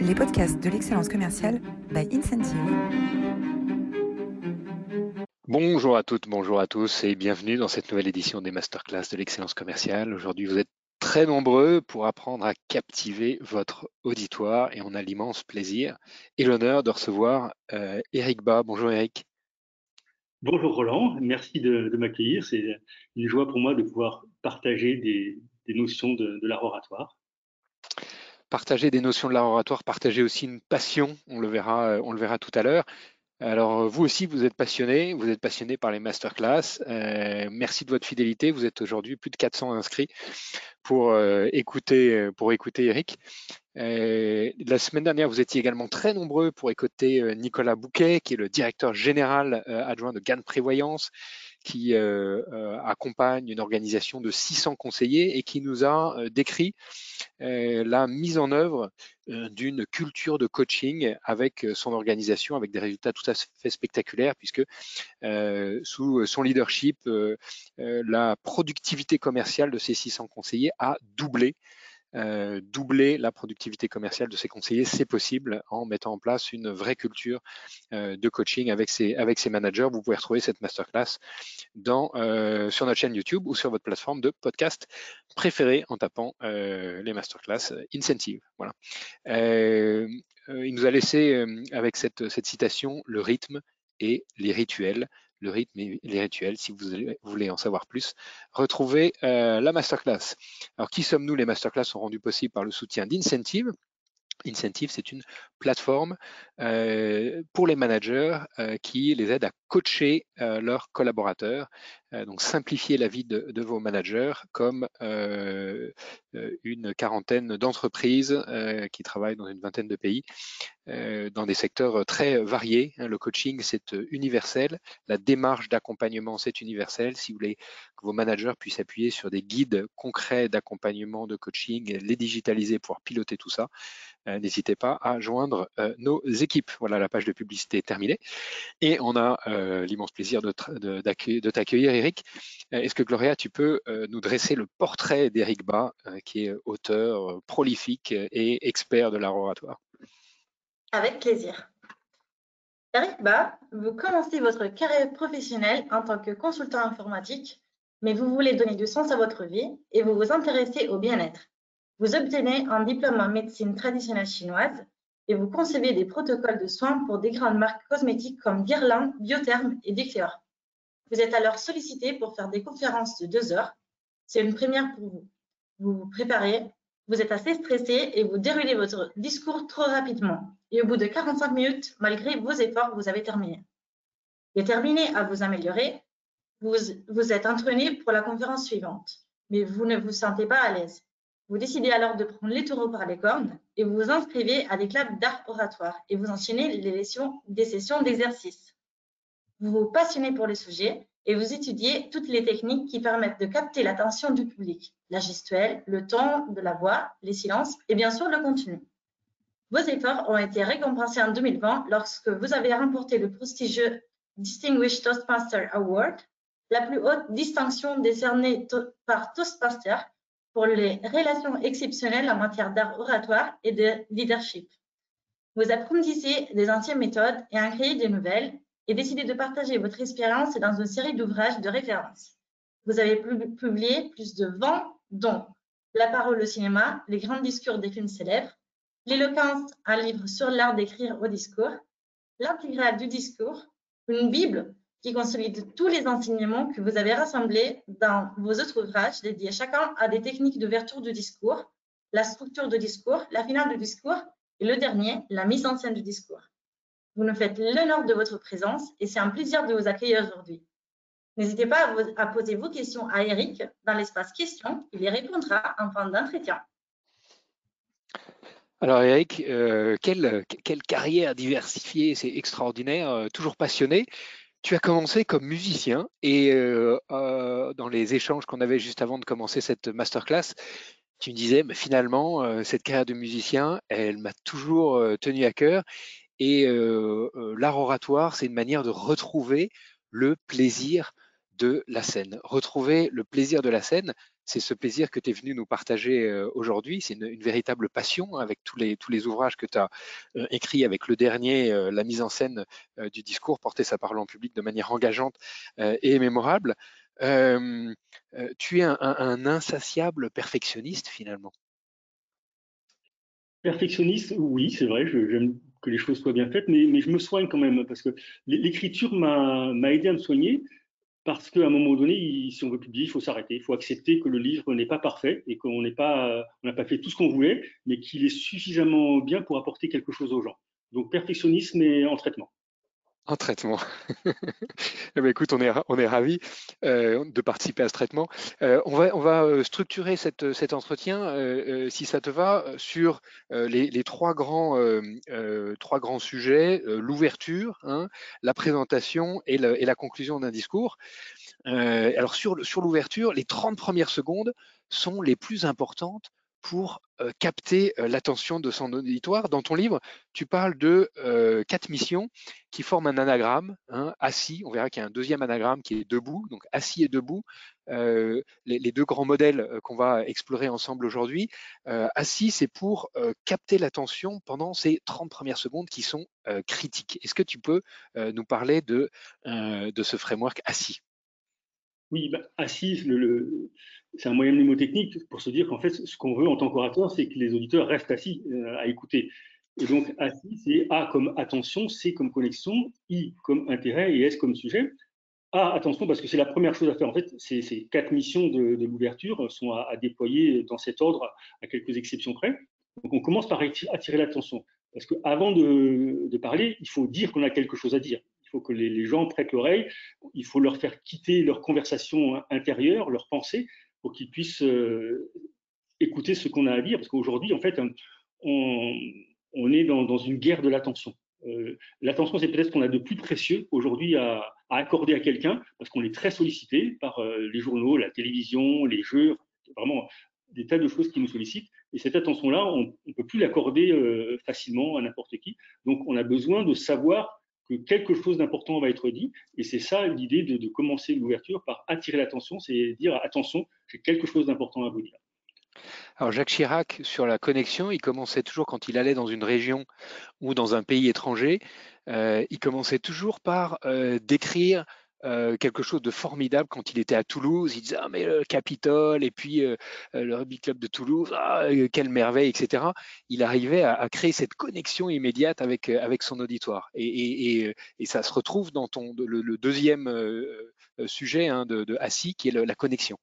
les podcasts de l'excellence commerciale by Incentive. Bonjour à toutes, bonjour à tous et bienvenue dans cette nouvelle édition des masterclass de l'excellence commerciale. Aujourd'hui, vous êtes très nombreux pour apprendre à captiver votre auditoire et on a l'immense plaisir et l'honneur de recevoir euh, Eric Bas. Bonjour Eric. Bonjour Roland, merci de, m'accueillir. C'est une joie pour moi de pouvoir partager des, notions de, de l'art oratoire partager des notions de l'art oratoire, partager aussi une passion, on le verra, euh, on le verra tout à l'heure. Alors vous aussi, vous êtes passionné, vous êtes passionné par les masterclass. Euh, merci de votre fidélité. Vous êtes aujourd'hui plus de 400 inscrits pour euh, écouter pour écouter Eric. la semaine dernière, vous étiez également très nombreux pour écouter Nicolas Bouquet, qui est le directeur général adjoint de Gann Prévoyance, qui euh, euh, accompagne une organisation de 600 conseillers et qui nous a euh, décrit la mise en œuvre d'une culture de coaching avec son organisation, avec des résultats tout à fait spectaculaires, puisque sous son leadership, la productivité commerciale de ces 600 conseillers a doublé euh, doubler la productivité commerciale de ses conseillers, c'est possible en mettant en place une vraie culture euh, de coaching avec ses, managers. Vous pouvez retrouver cette masterclass euh, sur notre chaîne YouTube ou sur votre plateforme de podcast préférée en tapant les masterclass Incentive. Voilà. il nous a laissé avec cette citation le rythme et les rituels le rythme et les rituels. Si vous voulez en savoir plus, retrouvez euh, la masterclass. Alors, qui sommes-nous? Les masterclass sont rendues possibles par le soutien d'Incentive. Incentive, c'est une plateforme euh, pour les managers euh, qui les aide à coacher euh, leurs collaborateurs, donc simplifier la vie de, vos managers comme une quarantaine d'entreprises qui travaillent dans une vingtaine de pays, dans des secteurs très variés. Hein. Le coaching, c'est universel. La démarche d'accompagnement, c'est universel. Si vous voulez que vos managers puissent appuyer sur des guides concrets d'accompagnement, de coaching, les digitaliser, pouvoir piloter tout ça, n'hésitez pas à joindre nos équipes. Voilà, la page de publicité est terminée. Et on a euh, l'immense plaisir de, t'accueillir, Eric. Euh, est-ce que Gloria, tu peux euh, nous dresser le portrait d'Eric Bas, qui est auteur prolifique et expert de l'art oratoire? Avec plaisir. Eric Bas, vous commencez votre carrière professionnelle en tant que consultant informatique, mais vous voulez donner du sens à votre vie et vous vous intéressez au bien-être. Vous obtenez un diplôme en médecine traditionnelle chinoise et vous concevez des protocoles de soins pour des grandes marques cosmétiques comme Guerlain, Biotherm et Decléor. Vous êtes alors sollicité pour faire des conférences de deux heures. C'est une première pour vous. Vous vous préparez, vous êtes assez stressé et vous déroulez votre discours trop rapidement. Et au bout de 45 minutes, malgré vos efforts, vous avez terminé. Déterminé à vous améliorer, vous, vous êtes entraîné pour la conférence suivante, mais vous ne vous sentez pas à l'aise. Vous décidez alors de prendre les taureaux par les cornes et vous vous inscrivez à des clubs d'art oratoire et vous enchaînez les des sessions d'exercice. Vous vous passionnez pour le sujet et vous étudiez toutes les techniques qui permettent de capter l'attention du public, la gestuelle, le ton de la voix, les silences et bien sûr le contenu. Vos efforts ont été récompensés en 2020 lorsque vous avez remporté le prestigieux Distinguished Toastmaster Award, la plus haute distinction décernée par Toastmaster pour les relations exceptionnelles en matière d'art oratoire et de leadership. Vous apprendissez des anciennes méthodes et en créez de nouvelles et décidez de partager votre expérience dans une série d'ouvrages de référence. Vous avez publié plus de 20 dont La parole au cinéma, les grands discours des films célèbres, L'éloquence, un livre sur l'art d'écrire au discours, L'intégrale du discours, une Bible qui consolide tous les enseignements que vous avez rassemblés dans vos autres ouvrages dédiés chacun à des techniques d'ouverture du discours, la structure du discours, la finale du discours et le dernier, la mise en scène du discours. Vous nous faites l'honneur de votre présence et c'est un plaisir de vous accueillir aujourd'hui. N'hésitez pas à, poser vos questions à Eric dans l'espace questions. Il y répondra en fin d'entretien. Alors Eric, euh, quelle, carrière diversifiée, c'est extraordinaire, euh, toujours passionné. Tu as commencé comme musicien et euh, euh, dans les échanges qu'on avait juste avant de commencer cette masterclass, tu me disais, mais finalement, euh, cette carrière de musicien, elle m'a toujours tenu à cœur. Et l'art oratoire, c'est une manière de retrouver le plaisir de la scène. Retrouver le plaisir de la scène, c'est ce plaisir que tu es venu nous partager euh, aujourd'hui. C'est une, véritable passion avec tous les, tous les ouvrages que tu as euh, écrits, avec le dernier, euh, la mise en scène du discours, porter sa parole en public de manière engageante et mémorable. tu es un, insatiable perfectionniste finalement. Perfectionniste, oui, c'est vrai, j'aime que les choses soient bien faites, mais, mais, je me soigne quand même, parce que l'écriture m'a aidé à me soigner, parce qu'à un moment donné, si on veut publier, il faut s'arrêter. Il faut accepter que le livre n'est pas parfait et qu'on n'a pas, pas fait tout ce qu'on voulait, mais qu'il est suffisamment bien pour apporter quelque chose aux gens. Donc perfectionnisme et en traitement. En traitement. eh ben, écoute, on est, on est ravis euh, de participer à ce traitement. Euh, on, va, on va euh, structurer cette, cet entretien, si ça te va, sur les, trois, grands, trois grands sujets, l'ouverture, hein, la présentation et, et la conclusion d'un discours. alors sur, sur l'ouverture, les 30 premières secondes sont les plus importantes pour capter l'attention de son auditoire. Dans ton livre, tu parles de quatre missions qui forment un anagramme, hein, assis. On verra qu'il y a un deuxième anagramme qui est debout, donc assis et debout. Les, deux grands modèles qu'on va explorer ensemble aujourd'hui. assis, c'est pour capter l'attention pendant ces 30 premières secondes qui sont critiques. Est-ce que tu peux nous parler de ce framework assis? Oui, bah, assis, le c'est un moyen mnémotechnique pour se dire qu'en fait, ce qu'on veut en tant qu'orateur, c'est que les auditeurs restent assis euh, à écouter. Et donc, assis, c'est A comme attention, C comme connexion, I comme intérêt et S comme sujet. A, attention, parce que c'est la première chose à faire. En fait, ces, quatre missions de, l'ouverture sont à, déployer dans cet ordre, à quelques exceptions près. Donc, on commence par attirer l'attention. Parce qu'avant de parler, il faut dire qu'on a quelque chose à dire. Il faut que les, gens prêtent l'oreille. Il faut leur faire quitter leur conversation intérieure, leur pensée, pour qu'ils puissent euh, écouter ce qu'on a à dire. Parce qu'aujourd'hui, en fait, on, est dans, une guerre de l'attention. Euh, l'attention, c'est peut-être ce qu'on a de plus précieux aujourd'hui à, à, accorder à quelqu'un, parce qu'on est très sollicité par euh, les journaux, la télévision, les jeux, vraiment des tas de choses qui nous sollicitent. Et cette attention-là, on ne peut plus l'accorder facilement à n'importe qui. Donc, on a besoin de savoir que quelque chose d'important va être dit. Et c'est ça l'idée de, commencer l'ouverture par attirer l'attention, c'est dire attention, j'ai quelque chose d'important à vous dire. Alors Jacques Chirac, sur la connexion, il commençait toujours quand il allait dans une région ou dans un pays étranger, euh, il commençait toujours par euh, décrire euh, quelque chose de formidable quand il était à Toulouse. Il disait ah mais le Capitole et puis euh, euh, le rugby club de Toulouse, ah, quelle merveille, etc. Il arrivait à, créer cette connexion immédiate avec avec son auditoire et, et, ça se retrouve dans ton le, deuxième sujet hein, de, de Assis qui est la connexion.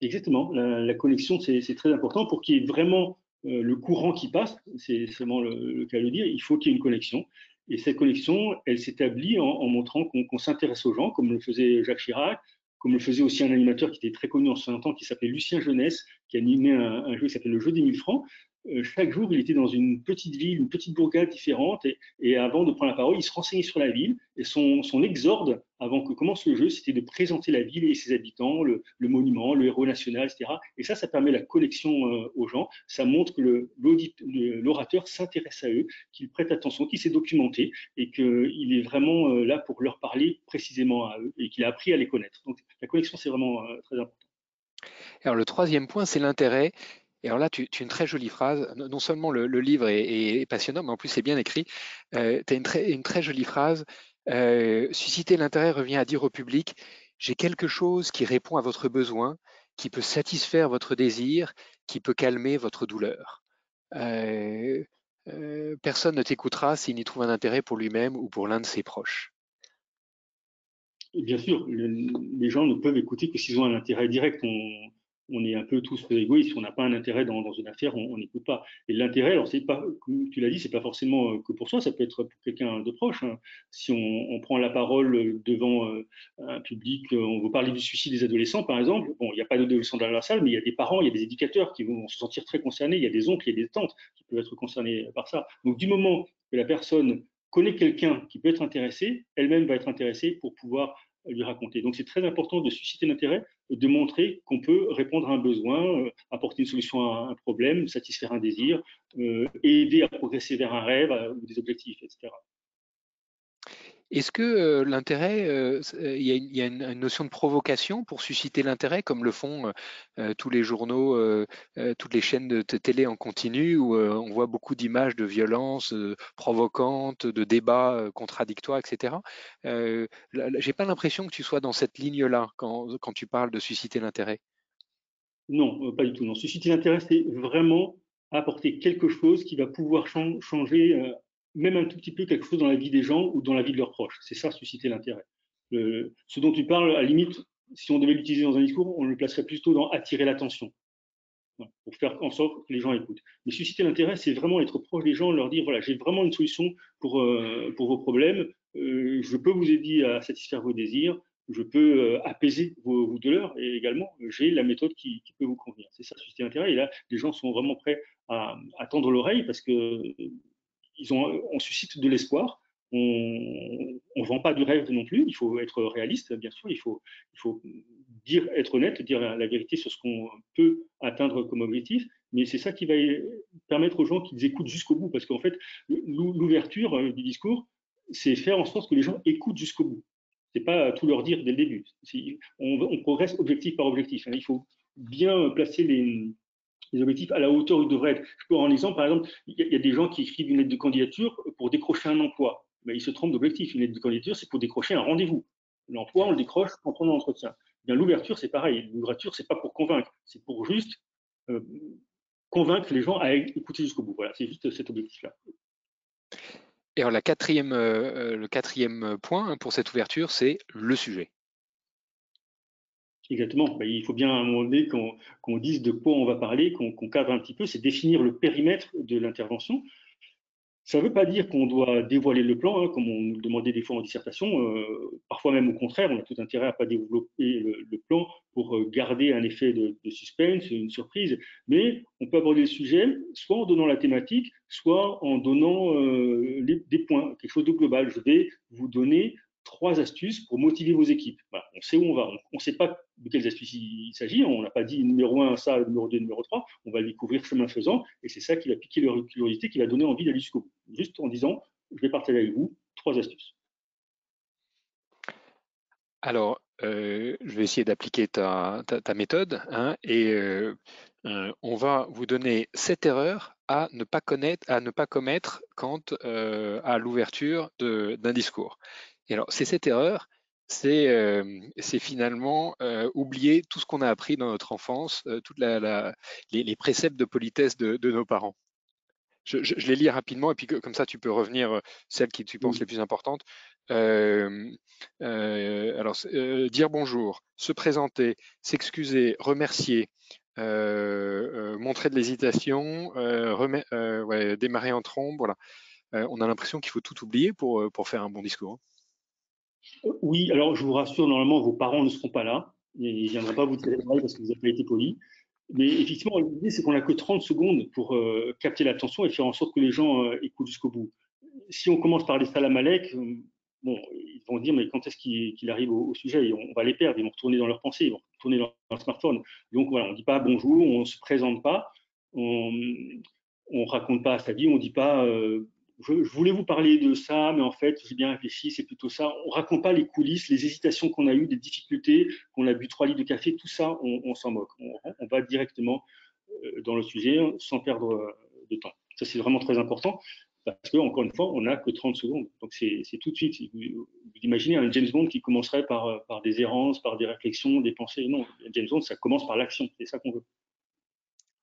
Exactement, la, connexion c'est très important pour qu'il y ait vraiment le courant qui passe, c'est seulement le, le, cas de le dire, il faut qu'il y ait une connexion. Et cette connexion, elle s'établit en, montrant qu'on s'intéresse aux gens, comme le faisait Jacques Chirac, comme le faisait aussi un animateur qui était très connu en son temps, qui s'appelait Lucien Jeunesse, qui animait un, un jeu qui s'appelle le jeu des 1000 francs. Euh, chaque jour, il était dans une petite ville, une petite bourgade différente, et, avant de prendre la parole, il se renseignait sur la ville, et son, exorde, avant que commence le jeu, c'était de présenter la ville et ses habitants, le, monument, le héros national, etc. Et ça, ça permet la connexion euh, aux gens, ça montre que l'orateur s'intéresse à eux, qu'il prête attention, qu'il s'est documenté, et qu'il est vraiment euh, là pour leur parler précisément à eux, et qu'il a appris à les connaître. Donc la connexion, c'est vraiment très important. Alors le troisième point, c'est l'intérêt. Et alors là, tu, as une très jolie phrase. Non seulement le, livre est, passionnant, mais en plus c'est bien écrit. Euh, tu as une très, jolie phrase. Euh, susciter l'intérêt revient à dire au public, j'ai quelque chose qui répond à votre besoin, qui peut satisfaire votre désir, qui peut calmer votre douleur. Euh, personne ne t'écoutera s'il n'y trouve un intérêt pour lui-même ou pour l'un de ses proches. Bien sûr, les gens ne peuvent écouter que s'ils ont un intérêt direct. On est un peu tous égoïstes. On n'a pas un intérêt dans, une affaire, on n'écoute pas. Et l'intérêt, alors c'est pas, tu l'as dit, c'est pas forcément euh, que pour soi, ça peut être pour quelqu'un de proche. Hein. Si on, prend la parole devant euh, un public, euh, on veut parler du suicide des adolescents, par exemple. Bon, il n'y a pas d'adolescents dans la salle, mais il y a des parents, il y a des éducateurs qui vont se sentir très concernés. Il y a des oncles, il y a des tantes qui peuvent être concernés par ça. Donc, du moment que la personne connaît quelqu'un qui peut être intéressé, elle-même va être intéressée pour pouvoir Donc c'est très important de susciter l'intérêt, de montrer qu'on peut répondre à un besoin, euh, apporter une solution à un problème, satisfaire un désir, euh, aider à progresser vers un rêve ou des objectifs, etc. Est-ce que l'intérêt, il y a, une, notion de provocation pour susciter l'intérêt, comme le font tous les journaux, toutes les chaînes de télé en continu, où on voit beaucoup d'images de violence provocantes, de débats contradictoires, etc. J'ai pas l'impression que tu sois dans cette ligne-là quand, quand tu parles de susciter l'intérêt. Non, pas du tout. Non, susciter l'intérêt, c'est vraiment apporter quelque chose qui va pouvoir changer même un tout petit peu quelque chose dans la vie des gens ou dans la vie de leurs proches. C'est ça, susciter l'intérêt. ce dont tu parles, à la limite, si on devait l'utiliser dans un discours, on le placerait plutôt dans attirer l'attention, pour faire en sorte que les gens écoutent. Mais susciter l'intérêt, c'est vraiment être proche des gens, leur dire, voilà, j'ai vraiment une solution pour, euh, pour vos problèmes, euh, je peux vous aider à satisfaire vos désirs, je peux euh, apaiser vos, douleurs et également j'ai la méthode qui, peut vous convenir. C'est ça, susciter l'intérêt. Et là, les gens sont vraiment prêts à, à tendre l'oreille parce que on suscite de l'espoir. On ne vend pas du rêve non plus. Il faut être réaliste, bien sûr. Il faut, dire, être honnête, dire la, vérité sur ce qu'on peut atteindre comme objectif. Mais c'est ça qui va permettre aux gens qu'ils écoutent jusqu'au bout. Parce qu'en fait, l'ouverture euh, du discours, c'est faire en sorte que les gens écoutent jusqu'au bout. C'est pas tout leur dire dès le début. On, progresse objectif par objectif. Il faut bien placer les, les objectifs à la hauteur où ils devraient être. Je peux en exemple, par exemple, il y, a des gens qui écrivent une lettre de candidature pour décrocher un emploi. Mais ils se trompent d'objectif. Une lettre de candidature, c'est pour décrocher un rendez-vous. L'emploi, on le décroche quand on a entretien. Bien, l'ouverture, c'est pareil. L'ouverture, c'est pas pour convaincre, c'est pour juste euh, convaincre les gens à écouter jusqu'au bout. Voilà, c'est juste cet objectif-là. Et alors, la quatrième, euh, le quatrième point pour cette ouverture, c'est le sujet. Exactement. Ben, il faut bien à un moment donné qu'on dise de quoi on va parler, qu'on cadre un petit peu, c'est définir le périmètre de l'intervention. Ça ne veut pas dire qu'on doit dévoiler le plan, hein, comme on nous demandait des fois en dissertation. Euh, parfois même au contraire, on a tout intérêt à ne pas développer le, plan pour euh, garder un effet de, suspense, une surprise. Mais on peut aborder le sujet soit en donnant la thématique, soit en donnant euh, des points, quelque chose de global. Je vais vous donner trois astuces pour motiver vos équipes. on sait où on va. On ne sait pas de quelles astuces il s'agit. On n'a pas dit numéro 1, ça, numéro 2, numéro 3. On va le découvrir chemin faisant. Et c'est ça qui va piquer leur curiosité, qui va donner envie d'aller jusqu'au bout. Juste en disant, je vais partager avec vous trois astuces. Alors, euh, je vais essayer d'appliquer ta, méthode. Hein, et euh, euh, on va vous donner sept erreurs à ne pas, connaître, à ne pas commettre quant à l'ouverture d'un discours. Et alors, c'est cette erreur, c'est euh, finalement euh, oublier tout ce qu'on a appris dans notre enfance, euh, toutes la, les, préceptes de politesse de, nos parents. Je, les lis rapidement et puis comme ça tu peux revenir celles qui tu penses les plus importantes. alors dire bonjour, se présenter, s'excuser, remercier, montrer de l'hésitation, démarrer en trombe, voilà. on a l'impression qu'il faut tout oublier pour, pour faire un bon discours. Hein. Oui, alors je vous rassure, normalement, vos parents ne seront pas là. Ils ne viendront pas vous tirer parce que vous n'avez pas été poli. Mais effectivement, l'idée, c'est qu'on n'a que 30 secondes pour euh, capter l'attention et faire en sorte que les gens euh, écoutent jusqu'au bout. Si on commence par les salam alek, euh, bon, ils vont dire, mais quand est-ce qu'il arrive au, sujet? On va les perdre, ils vont retourner dans leurs pensées, ils vont retourner dans leur smartphone. Donc voilà, on ne dit pas bonjour, on ne se présente pas, on ne raconte pas sa vie, on ne dit pas je, voulais vous parler de ça, mais en fait, j'ai bien réfléchi, c'est plutôt ça. On raconte pas les coulisses, les hésitations qu'on a eues, des difficultés, qu'on a bu trois litres de café, tout ça, on, s'en moque. On, va directement euh, dans le sujet sans perdre euh, de temps. Ça, c'est vraiment très important parce que, encore une fois, on n'a que 30 secondes. Donc, c'est tout de suite. Vous, imaginez un James Bond qui commencerait par, par des errances, par des réflexions, des pensées. Non, James Bond, ça commence par l'action. C'est ça qu'on veut.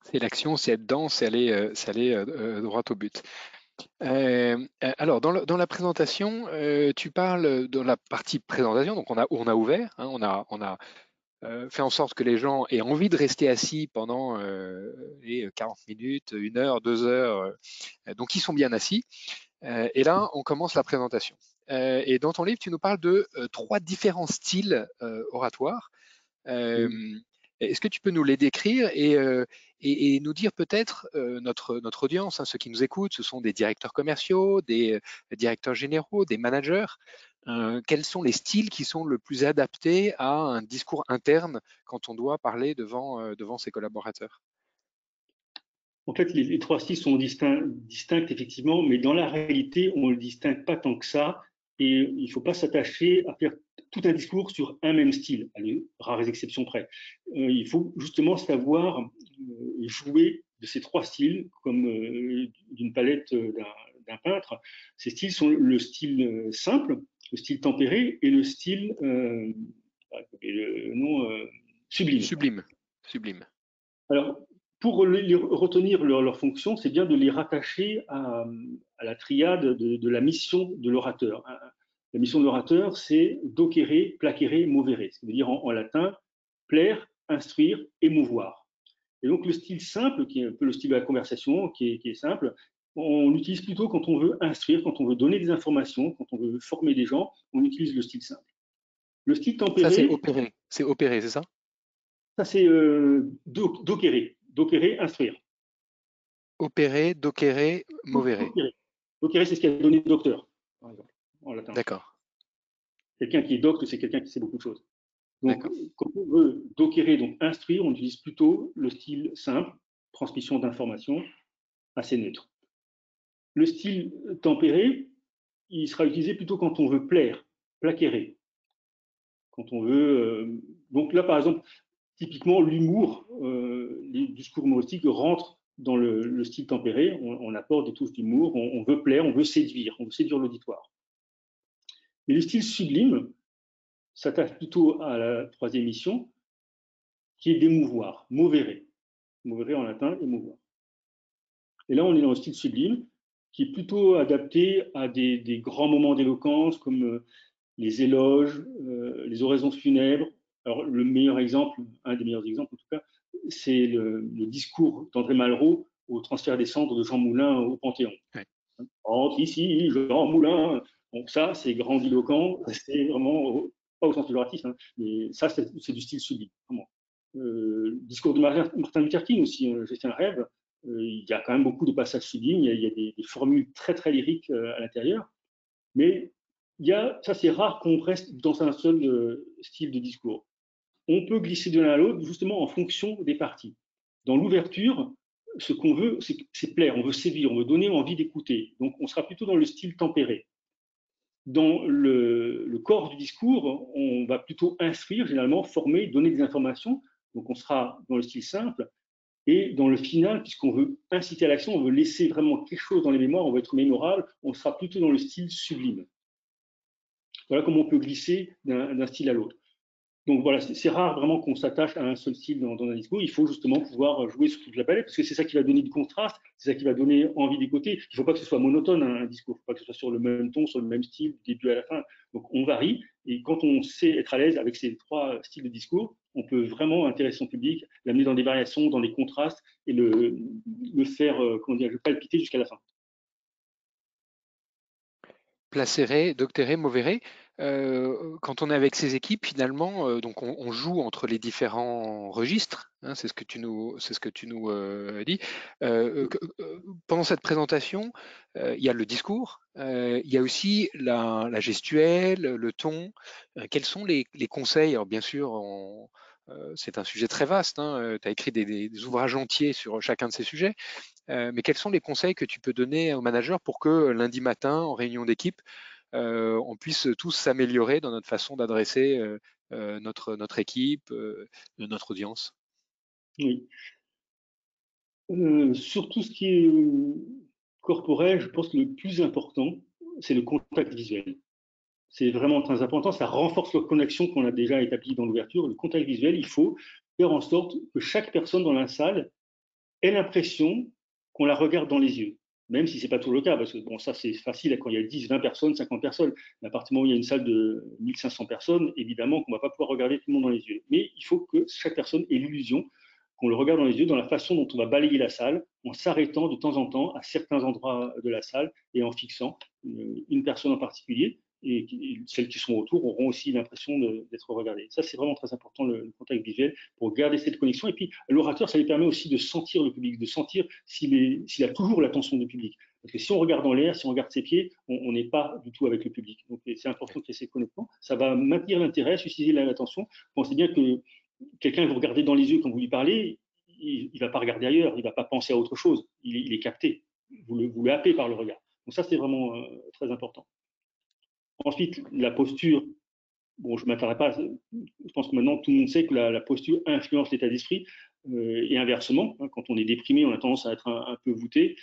C'est l'action, c'est être dense, c'est aller, euh, aller droit au but. Euh, euh, alors, dans, la présentation, euh, tu parles de la partie présentation, donc on a, on a ouvert, hein, on a, on a fait en sorte que les gens aient envie de rester assis pendant les 40 minutes, une heure, deux heures, donc ils sont bien assis. et là, on commence la présentation. et dans ton livre, tu nous parles de trois différents styles oratoires. Est-ce que tu peux nous les décrire et, euh, nous dire peut-être euh, notre, audience, hein, ceux qui nous écoutent, ce sont des directeurs commerciaux, des euh, directeurs généraux, des managers. quels sont les styles qui sont le plus adaptés à un discours interne quand on doit parler devant, devant ses collaborateurs? En fait, les, trois styles sont distincts, distincts, effectivement, mais dans la réalité, on ne le distingue pas tant que ça. Et il ne faut pas s'attacher à faire tout un discours sur un même style, à les rares exceptions près. Euh, il faut justement savoir euh, jouer de ces trois styles, comme euh, d'une palette d'un peintre. Ces styles sont le style simple, le style tempéré et le style le nom, sublime. Sublime. Sublime. Alors, pour retenir leur, fonction, c'est bien de les rattacher à, la triade de, la mission de l'orateur. La mission de l'orateur, c'est docere, placere, movere, ce qui veut dire en, latin plaire, instruire, émouvoir. Et donc le style simple, qui est un peu le style de la conversation, qui est, simple, on l'utilise plutôt quand on veut instruire, quand on veut donner des informations, quand on veut former des gens, on utilise le style simple. Le style tempéré. Ça, c'est opéré, c'est ça? Ça, c'est euh, docere, instruire. Opérer, docere, movere. Docere, c'est ce qui a donné docteur, par exemple, en latin. D'accord. Quelqu'un qui est docte, c'est quelqu'un qui sait beaucoup de choses. Donc, quand on veut docere, donc instruire, on utilise plutôt le style simple, transmission d'informations, assez neutre. Le style tempéré, il sera utilisé plutôt quand on veut plaire, plaquérer. Quand on veut. Euh, donc là, par exemple, typiquement, l'humour, euh, les discours humoristiques rentrent dans le, style tempéré. On, apporte des touches d'humour, on, veut plaire, on veut séduire, on veut séduire l'auditoire. Mais le style sublime s'attache plutôt à la troisième mission, qui est d'émouvoir, movere. Movere en latin, émouvoir. Et là, on est dans le style sublime, qui est plutôt adapté à des, grands moments d'éloquence, comme euh, les éloges, euh, les oraisons funèbres, alors, le meilleur exemple, un des meilleurs exemples en tout cas, c'est le, discours d'André Malraux au transfert des cendres de Jean Moulin au Panthéon. Entre ici, Jean Moulin. Donc ça, c'est grandiloquent, c'est vraiment, pas au sens péjoratif, hein, mais ça, c'est du style sublime, vraiment. Euh, le discours de Martin Luther King aussi, euh, J'ai un rêve, euh, il y a quand même beaucoup de passages sublimes, il y a, des, formules très très lyriques à l'intérieur, mais il y a, ça c'est rare qu'on reste dans un seul style de discours on peut glisser de l'un à l'autre justement en fonction des parties. Dans l'ouverture, ce qu'on veut, c'est plaire, on veut sévir, on veut donner envie d'écouter. Donc on sera plutôt dans le style tempéré. Dans le, corps du discours, on va plutôt instruire, généralement former, donner des informations. Donc on sera dans le style simple. Et dans le final, puisqu'on veut inciter à l'action, on veut laisser vraiment quelque chose dans les mémoires, on veut être mémorable, on sera plutôt dans le style sublime. Voilà comment on peut glisser d'un style à l'autre. Donc voilà, c'est rare vraiment qu'on s'attache à un seul style dans, un discours. Il faut justement pouvoir jouer sur toute la palette parce que c'est ça qui va donner du contraste, c'est ça qui va donner envie d'écouter. Il ne faut pas que ce soit monotone un discours, il ne faut pas que ce soit sur le même ton, sur le même style, du début à la fin. Donc on varie et quand on sait être à l'aise avec ces trois styles de discours, on peut vraiment intéresser son public, l'amener dans des variations, dans des contrastes et le, le faire, euh, comment dire, palpiter jusqu'à la fin. Placere, doctere, movere. Euh, quand on est avec ses équipes, finalement, euh, donc on, joue entre les différents registres. Hein, c'est ce que tu nous, euh, dis. pendant cette présentation, il y a le discours, il y a aussi la, gestuelle, le ton. quels sont les, conseils? Alors bien sûr, c'est un sujet très vaste. Hein, tu as écrit des, ouvrages entiers sur chacun de ces sujets. mais quels sont les conseils que tu peux donner aux managers pour que lundi matin, en réunion d'équipe, on puisse tous s'améliorer dans notre façon d'adresser euh, euh, notre, notre équipe, notre audience. Oui. sur tout ce qui est corporel, je pense que le plus important, c'est le contact visuel. C'est vraiment très important. Ça renforce la connexion qu'on a déjà établie dans l'ouverture. Le contact visuel, il faut faire en sorte que chaque personne dans la salle ait l'impression qu'on la regarde dans les yeux même si ce n'est pas tout le cas, parce que bon, ça c'est facile quand il y a 10, 20 personnes, 50 personnes. Mais à partir où il y a une salle de 1500 personnes, évidemment qu'on ne va pas pouvoir regarder tout le monde dans les yeux. Mais il faut que chaque personne ait l'illusion qu'on le regarde dans les yeux dans la façon dont on va balayer la salle, en s'arrêtant de temps en temps à certains endroits de la salle et en fixant une personne en particulier et, celles qui sont autour auront aussi l'impression d'être regardées. Ça, c'est vraiment très important, le, contact visuel, pour garder cette connexion. Et puis, l'orateur, ça lui permet aussi de sentir le public, de sentir s'il a toujours l'attention du public. Parce que si on regarde en l'air, si on regarde ses pieds, on n'est pas du tout avec le public. Donc, c'est important qu'il y ait cette connexion. Ça va maintenir l'intérêt, susciter l'attention. Pensez bien que quelqu'un vous regardez dans les yeux quand vous lui parlez, il ne va pas regarder ailleurs, il ne va pas penser à autre chose. Il, est capté. Vous le, vous le par le regard. Donc ça, c'est vraiment euh, très important. Ensuite, la posture, bon, je ne m'attarderai pas, je pense que maintenant tout le monde sait que la, posture influence l'état d'esprit, euh, et inversement, hein, quand on est déprimé, on a tendance à être un, peu voûté,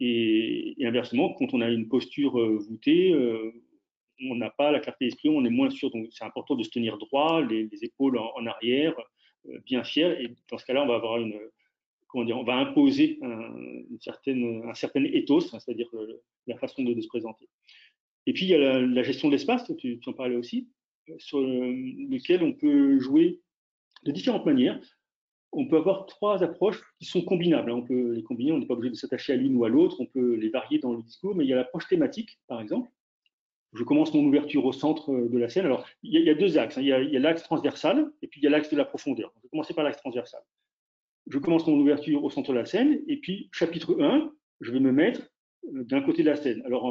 et, inversement, quand on a une posture euh, voûtée, euh, on n'a pas la clarté d'esprit, on est moins sûr, donc c'est important de se tenir droit, les, épaules en, arrière, bien fier, et dans ce cas-là, on va avoir une, comment dire, on va imposer un, une certaine, un certain ethos, hein, c'est-à-dire la façon de, se présenter. Et puis, il y a la, gestion de l'espace, tu, en parlais aussi, sur lequel on peut jouer de différentes manières on peut avoir trois approches qui sont combinables. Hein. On peut les combiner, on n'est pas obligé de s'attacher à l'une ou à l'autre, on peut les varier dans le discours, mais il y a l'approche thématique, par exemple. Je commence mon ouverture au centre euh, de la scène. Alors, il y a, deux axes. Hein. Il y a l'axe transversal et puis il y a l'axe de la profondeur. Je vais commencer par l'axe transversal. Je commence mon ouverture au centre de la scène et puis, chapitre 1, je vais me mettre euh, d'un côté de la scène. Alors,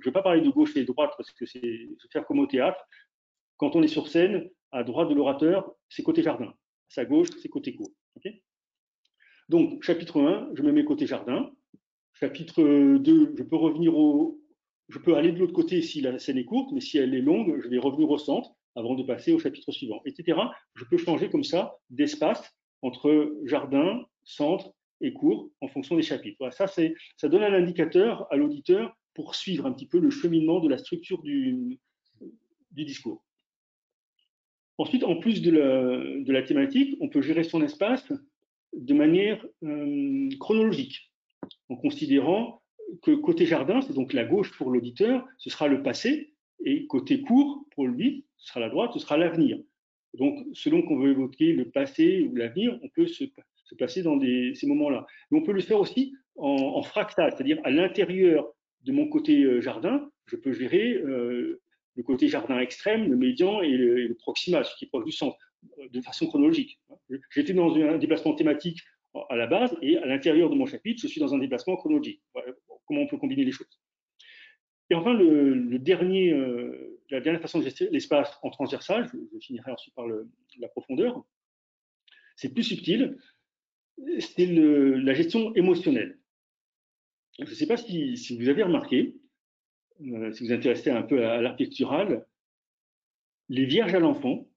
je ne vais pas parler de gauche et de droite parce que c'est faire comme au théâtre. Quand on est sur scène, à droite de l'orateur, c'est côté jardin sa gauche, c'est côté court. Donc, chapitre 1, je me mets côté jardin. Chapitre 2, je peux revenir au. Je peux aller de l'autre côté si la scène est courte, mais si elle est longue, je vais revenir au centre avant de passer au chapitre suivant, etc. Je peux changer comme ça d'espace entre jardin, centre et court en fonction des chapitres. Ça donne un indicateur à l'auditeur pour suivre un petit peu le cheminement de la structure du, discours. Ensuite, en plus de la, thématique, on peut gérer son espace de manière euh, chronologique, en considérant que côté jardin, c'est donc la gauche pour l'auditeur, ce sera le passé, et côté court, pour lui, ce sera la droite, ce sera l'avenir. Donc, selon qu'on veut évoquer le passé ou l'avenir, on peut se, placer dans ces moments-là. Mais on peut le faire aussi en fractal, c'est-à-dire à, l'intérieur de mon côté euh, jardin, je peux gérer euh, le côté jardin extrême, le médian et le, proximal, ce qui est proche du centre, euh, de façon chronologique. J'étais dans un déplacement thématique à la base et à l'intérieur de mon chapitre, je suis dans un déplacement chronologique. comment on peut combiner les choses. Et enfin, la dernière façon de gérer l'espace en transversal, je, finirai ensuite par la profondeur, c'est plus subtil, c'est la gestion émotionnelle. Je ne sais pas si, vous avez remarqué, euh, si vous intéressez un peu à, pictural, les vierges à l'enfant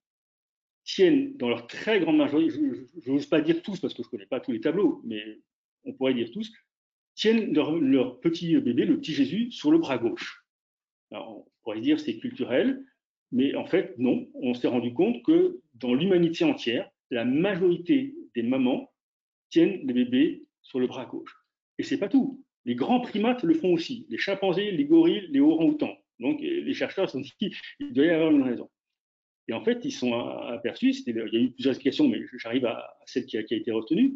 tiennent dans leur très grande majorité, je n'ose pas dire tous parce que je ne connais pas tous les tableaux, mais on pourrait dire tous, tiennent leur, petit bébé, le petit Jésus, sur le bras gauche. on pourrait dire c'est culturel, mais en fait, non. On s'est rendu compte que dans l'humanité entière, la majorité des mamans tiennent le bébé sur le bras gauche. Et c'est pas tout. Les grands primates le font aussi, les chimpanzés, les gorilles, les orang-outans. Donc les chercheurs sont dit qu'il doit y avoir une raison. Et en fait, ils sont aperçus, il y a eu plusieurs explications, mais j'arrive à celle qui a, été retenue,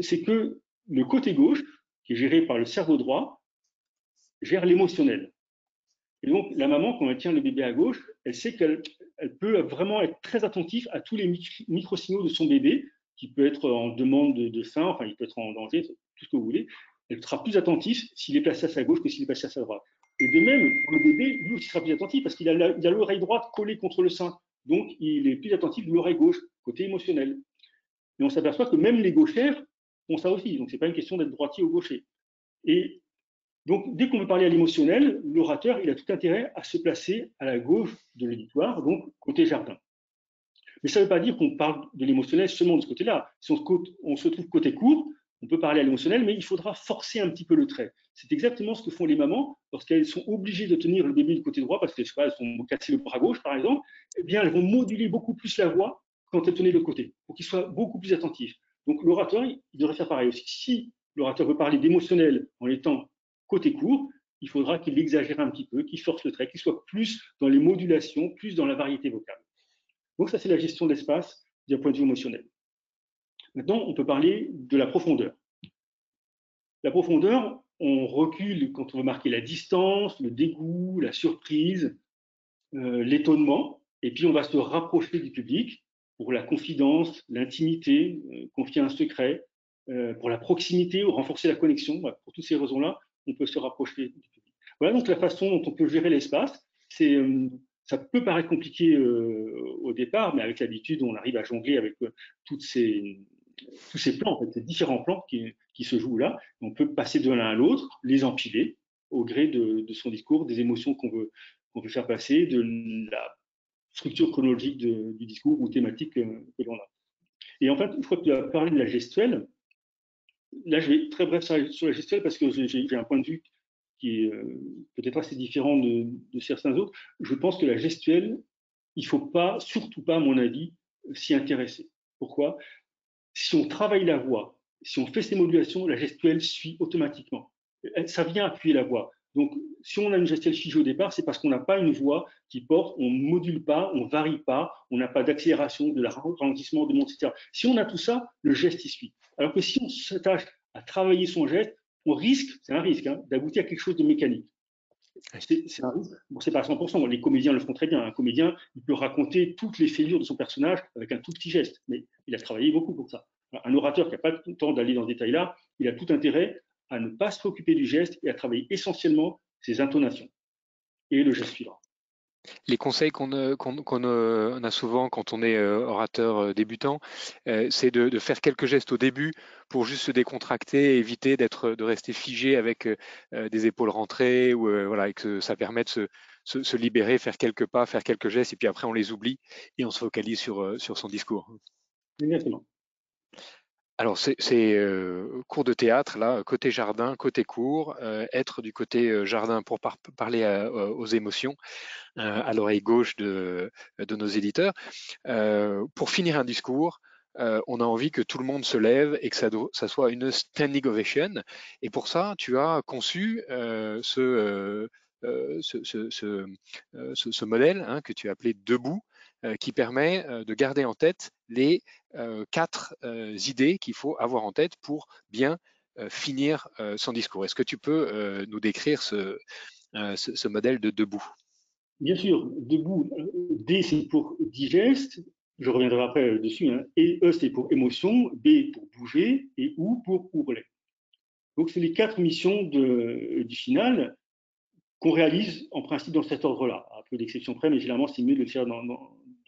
c'est que le côté gauche, qui est géré par le cerveau droit, gère l'émotionnel. Et donc, la maman, quand elle tient le bébé à gauche, elle sait qu'elle peut vraiment être très attentive à tous les micro-signaux de son bébé, qui peut être en demande de, de faim, enfin, il peut être en danger, tout ce que vous voulez elle sera plus attentif s'il est placé à sa gauche que s'il est placé à sa droite. Et de même, le bébé, lui aussi sera plus attentif parce qu'il a l'oreille droite collée contre le sein. Donc, il est plus attentif de l'oreille gauche, côté émotionnel. Et on s'aperçoit que même les gauchères font ça aussi. Donc, ce n'est pas une question d'être droitier ou gaucher. Et donc, dès qu'on veut parler à l'émotionnel, l'orateur, il a tout intérêt à se placer à la gauche de l'auditoire, donc côté jardin. Mais ça ne veut pas dire qu'on parle de l'émotionnel seulement de ce côté-là. Si on se trouve côté court, on peut parler à l'émotionnel, mais il faudra forcer un petit peu le trait. C'est exactement ce que font les mamans lorsqu'elles sont obligées de tenir le bébé du côté droit parce qu'elles sont cassées le bras gauche, par exemple. Eh bien, elles vont moduler beaucoup plus la voix quand elles tenaient le côté, pour qu'il soit beaucoup plus attentif. Donc, l'orateur, il devrait faire pareil aussi. Si l'orateur veut parler d'émotionnel en étant côté court, il faudra qu'il exagère un petit peu, qu'il force le trait, qu'il soit plus dans les modulations, plus dans la variété vocale. Donc, ça, c'est la gestion de l'espace d'un point de vue émotionnel. Maintenant, on peut parler de la profondeur. La profondeur, on recule quand on veut marquer la distance, le dégoût, la surprise, euh, l'étonnement, et puis on va se rapprocher du public pour la confidence, l'intimité, euh, confier un secret, euh, pour la proximité ou renforcer la connexion. pour toutes ces raisons-là, on peut se rapprocher du public. Voilà donc la façon dont on peut gérer l'espace. C'est ça peut paraître compliqué au départ, mais avec l'habitude, on arrive à jongler avec toutes ces, tous ces plans, en fait, ces différents plans qui, se jouent là. On peut passer de l'un à l'autre, les empiler au gré de, son discours, des émotions qu'on veut, peut faire passer de la structure chronologique du discours ou thématique que, l'on a. Et en fait, une fois que tu as parlé de la gestuelle, là, je vais très bref sur la gestuelle parce que j'ai un point de vue qui est euh, peut-être assez différent de, de, certains autres. Je pense que la gestuelle, il ne faut pas, surtout pas, à mon avis, s'y intéresser. Pourquoi? Si on travaille la voix, si on fait ces modulations, la gestuelle suit automatiquement. Ça vient appuyer la voix. Donc, si on a une gestuelle figée au départ, c'est parce qu'on n'a pas une voix qui porte, on ne module pas, on ne varie pas, on n'a pas d'accélération, de ralentissement, de montée, etc. Si on a tout ça, le geste y suit. Alors que si on s'attache à travailler son geste, on risque, c'est un risque, hein, d'aboutir à quelque chose de mécanique. C'est un c'est pas à 100%. Les comédiens le font très bien. Un comédien, il peut raconter toutes les fêlures de son personnage avec un tout petit geste, mais il a travaillé beaucoup pour ça. Un orateur qui n'a pas le temps d'aller dans ce détail-là, il a tout intérêt à ne pas se préoccuper du geste et à travailler essentiellement ses intonations et le geste suivant. Les conseils qu'on a souvent quand on est euh, orateur euh, débutant, euh, c'est de, faire quelques gestes au début pour juste se décontracter, éviter d'être, de rester figé avec des épaules rentrées ou voilà, et que ça permet de se, se, libérer, faire quelques pas, faire quelques gestes, et puis après on les oublie et on se focalise sur, sur son discours. Exactement. Alors, c'est euh, cours de théâtre, là, côté jardin, côté cours, euh, être du côté euh, jardin pour parler aux émotions, à l'oreille gauche de, nos éditeurs. pour finir un discours, on a envie que tout le monde se lève et que ça, soit une standing ovation. Et pour ça, tu as conçu ce, modèle hein, que tu as appelé Debout, qui permet de garder en tête les quatre idées qu'il faut avoir en tête pour bien finir son discours. Est-ce que tu peux nous décrire ce, modèle de debout? Bien sûr, debout, D c'est pour digeste, je reviendrai après dessus, hein, et E c'est pour émotion, B pour bouger et OU pour hurler. Donc c'est les quatre missions du final qu'on réalise en principe dans cet ordre-là, à peu d'exceptions près, mais généralement c'est mieux de le faire dans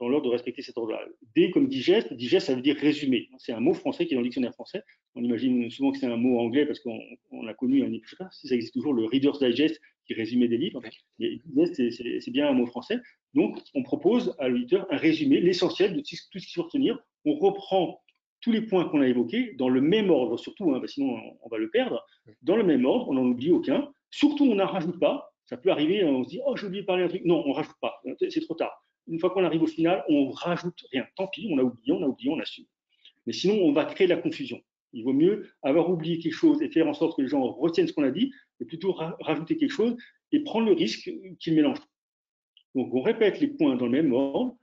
l'ordre de respecter cet ordre-là. D comme digeste, digeste, ça veut dire résumé. C'est un mot français qui est dans le dictionnaire français. On imagine souvent que c'est un mot anglais parce qu'on a connu, un, je sais si ça existe toujours, le Reader's Digest qui résumait des livres. digeste, c'est bien un mot français. Donc, on propose à l'auditeur un résumé, l'essentiel de tout ce qu'il faut retenir. On reprend tous les points qu'on a évoqués dans le même ordre, surtout, hein, sinon on va le perdre, dans le même ordre, on n'en oublie aucun. Surtout, on n'en rajoute pas. Ça peut arriver, on se dit, oh, j'ai oublié de parler un truc. Non, on ne rajoute pas, c'est trop tard une fois qu'on arrive au final, on rajoute rien. Tant pis, on a oublié, on a oublié, on assume. Mais sinon, on va créer de la confusion. Il vaut mieux avoir oublié quelque chose et faire en sorte que les gens retiennent ce qu'on a dit, et plutôt rajouter quelque chose et prendre le risque qu'ils mélangent. Donc, on répète les points dans le même ordre,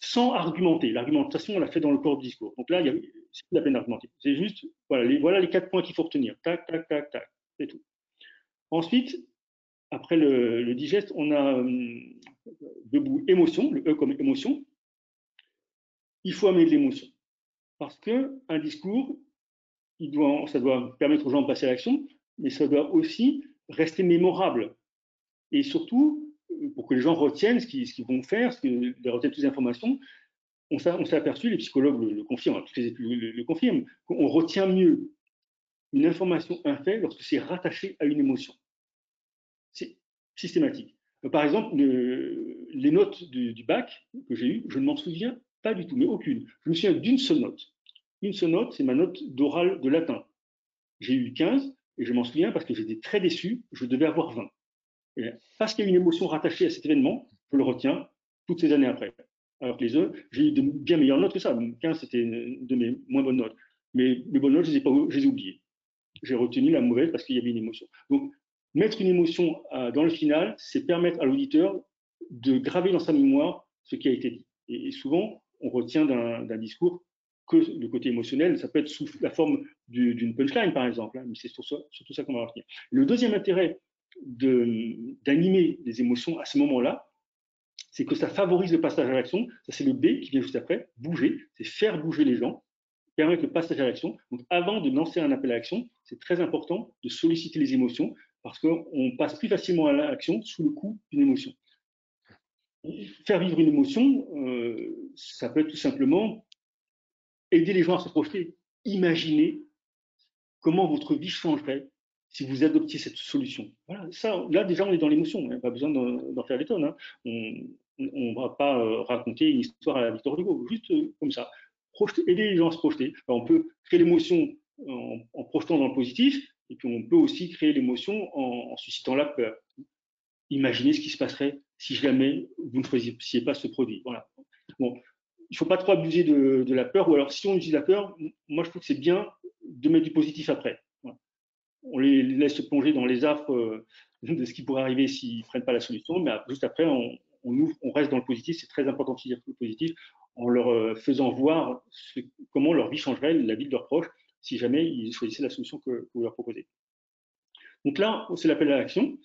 sans argumenter. L'argumentation, on l'a fait dans le corps du discours. Donc là, c'est plus la peine d'argumenter. C'est juste, voilà les, quatre points qu'il faut retenir. Tac, tac, tac, tac. C'est tout. Ensuite, après le, digeste, on a hum, debout émotion, le E comme émotion. Il faut amener de l'émotion. Parce qu'un discours, il doit, ça doit permettre aux gens de passer à l'action, mais ça doit aussi rester mémorable. Et surtout, pour que les gens retiennent ce qu'ils vont faire, ce que, les retiennent toutes les informations, on s'est aperçu, les psychologues le, confirment, tous les études le, le confirment, qu'on retient mieux une information, un fait, lorsque c'est rattaché à une émotion systématique. Euh, par exemple, les notes du, bac que j'ai eues, je ne m'en souviens pas du tout, mais aucune. Je me souviens d'une seule note. Une seule note, c'est ma note d'oral de latin. J'ai eu 15 et je m'en souviens parce que j'étais très déçu, je devais avoir 20. Et parce qu'il y a une émotion rattachée à cet événement, je le retiens toutes ces années après. Alors que les autres, j'ai eu de bien meilleures notes que ça. 15, c'était de mes moins bonnes notes. Mais les bonnes notes, je les ai, je les ai oubliées. J'ai retenu la mauvaise parce qu'il y avait une émotion. Donc, mettre une émotion euh, dans le final, c'est permettre à l'auditeur de graver dans sa mémoire ce qui a été dit. Et, souvent, on retient d'un discours que le côté émotionnel, ça peut être sous la forme d'une punchline, par exemple, hein, mais c'est surtout, ça qu'on va retenir. Le deuxième intérêt d'animer les émotions à ce moment-là, c'est que ça favorise le passage à l'action. Ça, c'est le B qui vient juste après, bouger, c'est faire bouger les gens, permettre le passage à l'action. Donc, avant de lancer un appel à l'action, c'est très important de solliciter les émotions parce qu'on passe plus facilement à l'action sous le coup d'une émotion. Faire vivre une émotion, euh, ça peut être tout simplement aider les gens à se projeter. Imaginez comment votre vie changerait si vous adoptiez cette solution. Voilà, ça, là déjà on est dans l'émotion, il n'y a pas besoin d'en faire des tonnes. Hein. On ne va pas euh, raconter une histoire à la Victor Hugo, juste euh, comme ça. aider les gens à se projeter. on peut créer l'émotion en, projetant dans le positif, et puis on peut aussi créer l'émotion en, suscitant la peur. Imaginez ce qui se passerait si jamais vous ne choisissiez pas ce produit. Bon, il ne faut pas trop abuser de, la peur, ou alors si on utilise la peur, moi je trouve que c'est bien de mettre du positif après on les laisse plonger dans les affres euh, de ce qui pourrait arriver s'ils ne prennent pas la solution, mais juste après, on, on reste dans le positif. C'est très important de dire le positif en leur euh, faisant voir comment leur vie changerait, la vie de leurs proches, si jamais ils choisissaient la solution que, vous leur proposez. Donc là, c'est l'appel à l'action.